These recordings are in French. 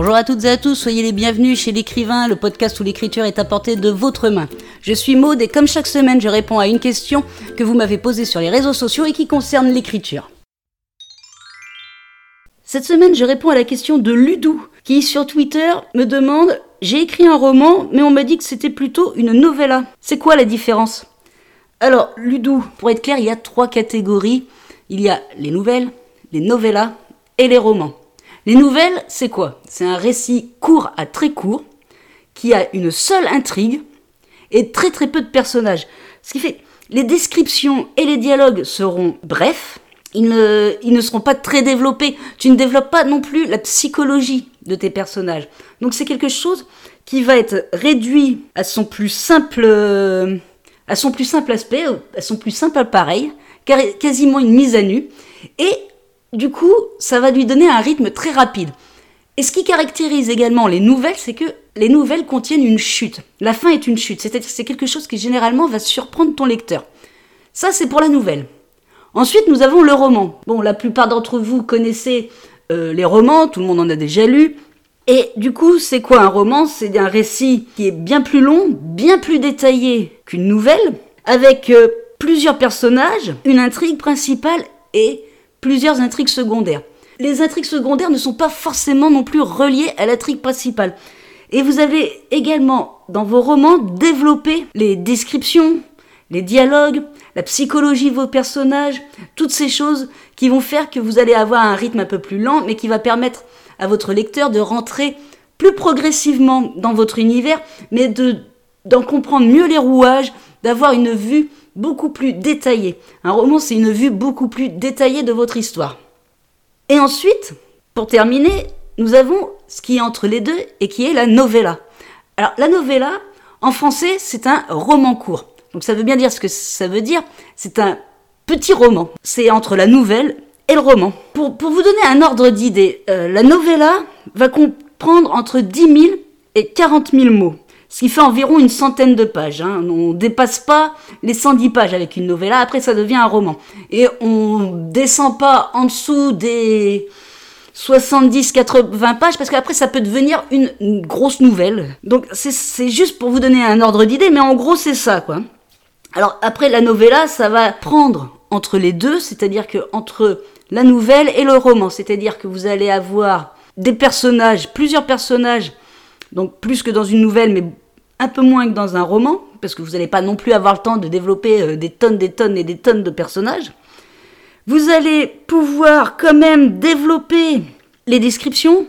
Bonjour à toutes et à tous, soyez les bienvenus chez l'écrivain, le podcast où l'écriture est à portée de votre main. Je suis Maude et comme chaque semaine, je réponds à une question que vous m'avez posée sur les réseaux sociaux et qui concerne l'écriture. Cette semaine, je réponds à la question de Ludou, qui sur Twitter me demande J'ai écrit un roman, mais on m'a dit que c'était plutôt une novella. C'est quoi la différence? Alors, Ludou, pour être clair, il y a trois catégories. Il y a les nouvelles, les novellas et les romans. Les nouvelles, c'est quoi? C'est un récit court à très court, qui a une seule intrigue et très très peu de personnages. Ce qui fait, les descriptions et les dialogues seront brefs, ils ne, ils ne seront pas très développés. Tu ne développes pas non plus la psychologie de tes personnages. Donc c'est quelque chose qui va être réduit à son plus simple, à son plus simple aspect, à son plus simple appareil, quasiment une mise à nu. Et du coup, ça va lui donner un rythme très rapide. Et ce qui caractérise également les nouvelles, c'est que les nouvelles contiennent une chute. La fin est une chute, c'est-à-dire c'est quelque chose qui généralement va surprendre ton lecteur. Ça, c'est pour la nouvelle. Ensuite, nous avons le roman. Bon, la plupart d'entre vous connaissez euh, les romans, tout le monde en a déjà lu. Et du coup, c'est quoi un roman? C'est un récit qui est bien plus long, bien plus détaillé qu'une nouvelle, avec euh, plusieurs personnages, une intrigue principale et plusieurs intrigues secondaires. Les intrigues secondaires ne sont pas forcément non plus reliées à l'intrigue principale. Et vous avez également dans vos romans développé les descriptions, les dialogues, la psychologie de vos personnages, toutes ces choses qui vont faire que vous allez avoir un rythme un peu plus lent, mais qui va permettre à votre lecteur de rentrer plus progressivement dans votre univers, mais de d'en comprendre mieux les rouages, d'avoir une vue beaucoup plus détaillée. Un roman, c'est une vue beaucoup plus détaillée de votre histoire. Et ensuite, pour terminer, nous avons ce qui est entre les deux et qui est la novella. Alors, la novella, en français, c'est un roman court. Donc, ça veut bien dire ce que ça veut dire. C'est un petit roman. C'est entre la nouvelle et le roman. Pour, vous donner un ordre d'idée, euh, la novella va comprendre entre 10 000 et 40 000 mots ce qui fait environ une centaine de pages. Hein. On dépasse pas les 110 pages avec une novella, après ça devient un roman. Et on descend pas en dessous des 70-80 pages, parce qu'après ça peut devenir une, grosse nouvelle. Donc c'est juste pour vous donner un ordre d'idée, mais en gros c'est ça, quoi. Alors après la novella, ça va prendre entre les deux, c'est-à-dire que entre la nouvelle et le roman, c'est-à-dire que vous allez avoir des personnages, plusieurs personnages donc plus que dans une nouvelle, mais un peu moins que dans un roman, parce que vous n'allez pas non plus avoir le temps de développer euh, des tonnes, des tonnes et des tonnes de personnages. Vous allez pouvoir quand même développer les descriptions,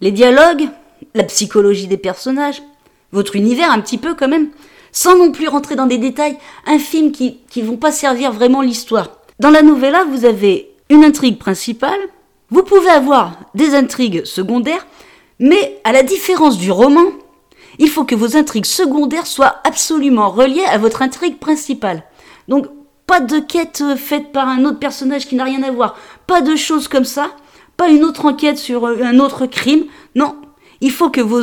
les dialogues, la psychologie des personnages, votre univers un petit peu quand même, sans non plus rentrer dans des détails infimes qui ne vont pas servir vraiment l'histoire. Dans la novella, vous avez une intrigue principale, vous pouvez avoir des intrigues secondaires, mais à la différence du roman, il faut que vos intrigues secondaires soient absolument reliées à votre intrigue principale. Donc, pas de quête faite par un autre personnage qui n'a rien à voir, pas de choses comme ça, pas une autre enquête sur un autre crime. Non, il faut que vos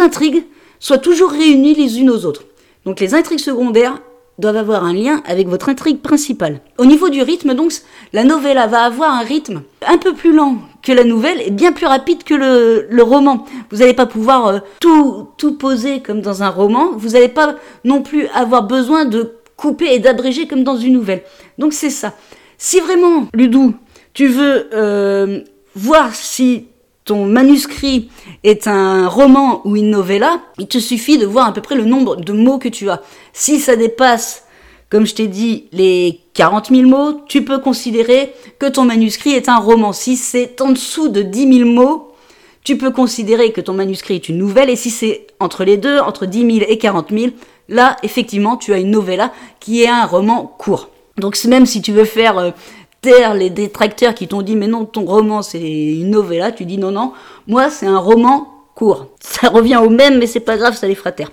intrigues soient toujours réunies les unes aux autres. Donc les intrigues secondaires doivent avoir un lien avec votre intrigue principale. Au niveau du rythme, donc, la novella va avoir un rythme un peu plus lent que la nouvelle et bien plus rapide que le, roman. Vous n'allez pas pouvoir euh, tout, tout poser comme dans un roman. Vous n'allez pas non plus avoir besoin de couper et d'abréger comme dans une nouvelle. Donc c'est ça. Si vraiment, Ludou, tu veux euh, voir si ton manuscrit est un roman ou une novella, il te suffit de voir à peu près le nombre de mots que tu as. Si ça dépasse, comme je t'ai dit, les 40 000 mots, tu peux considérer que ton manuscrit est un roman. Si c'est en dessous de 10 000 mots, tu peux considérer que ton manuscrit est une nouvelle. Et si c'est entre les deux, entre 10 000 et 40 000, là, effectivement, tu as une novella qui est un roman court. Donc même si tu veux faire euh, les détracteurs qui t'ont dit mais non, ton roman c'est une novella, tu dis non, non, moi c'est un roman court. Ça revient au même, mais c'est pas grave, ça les fera taire.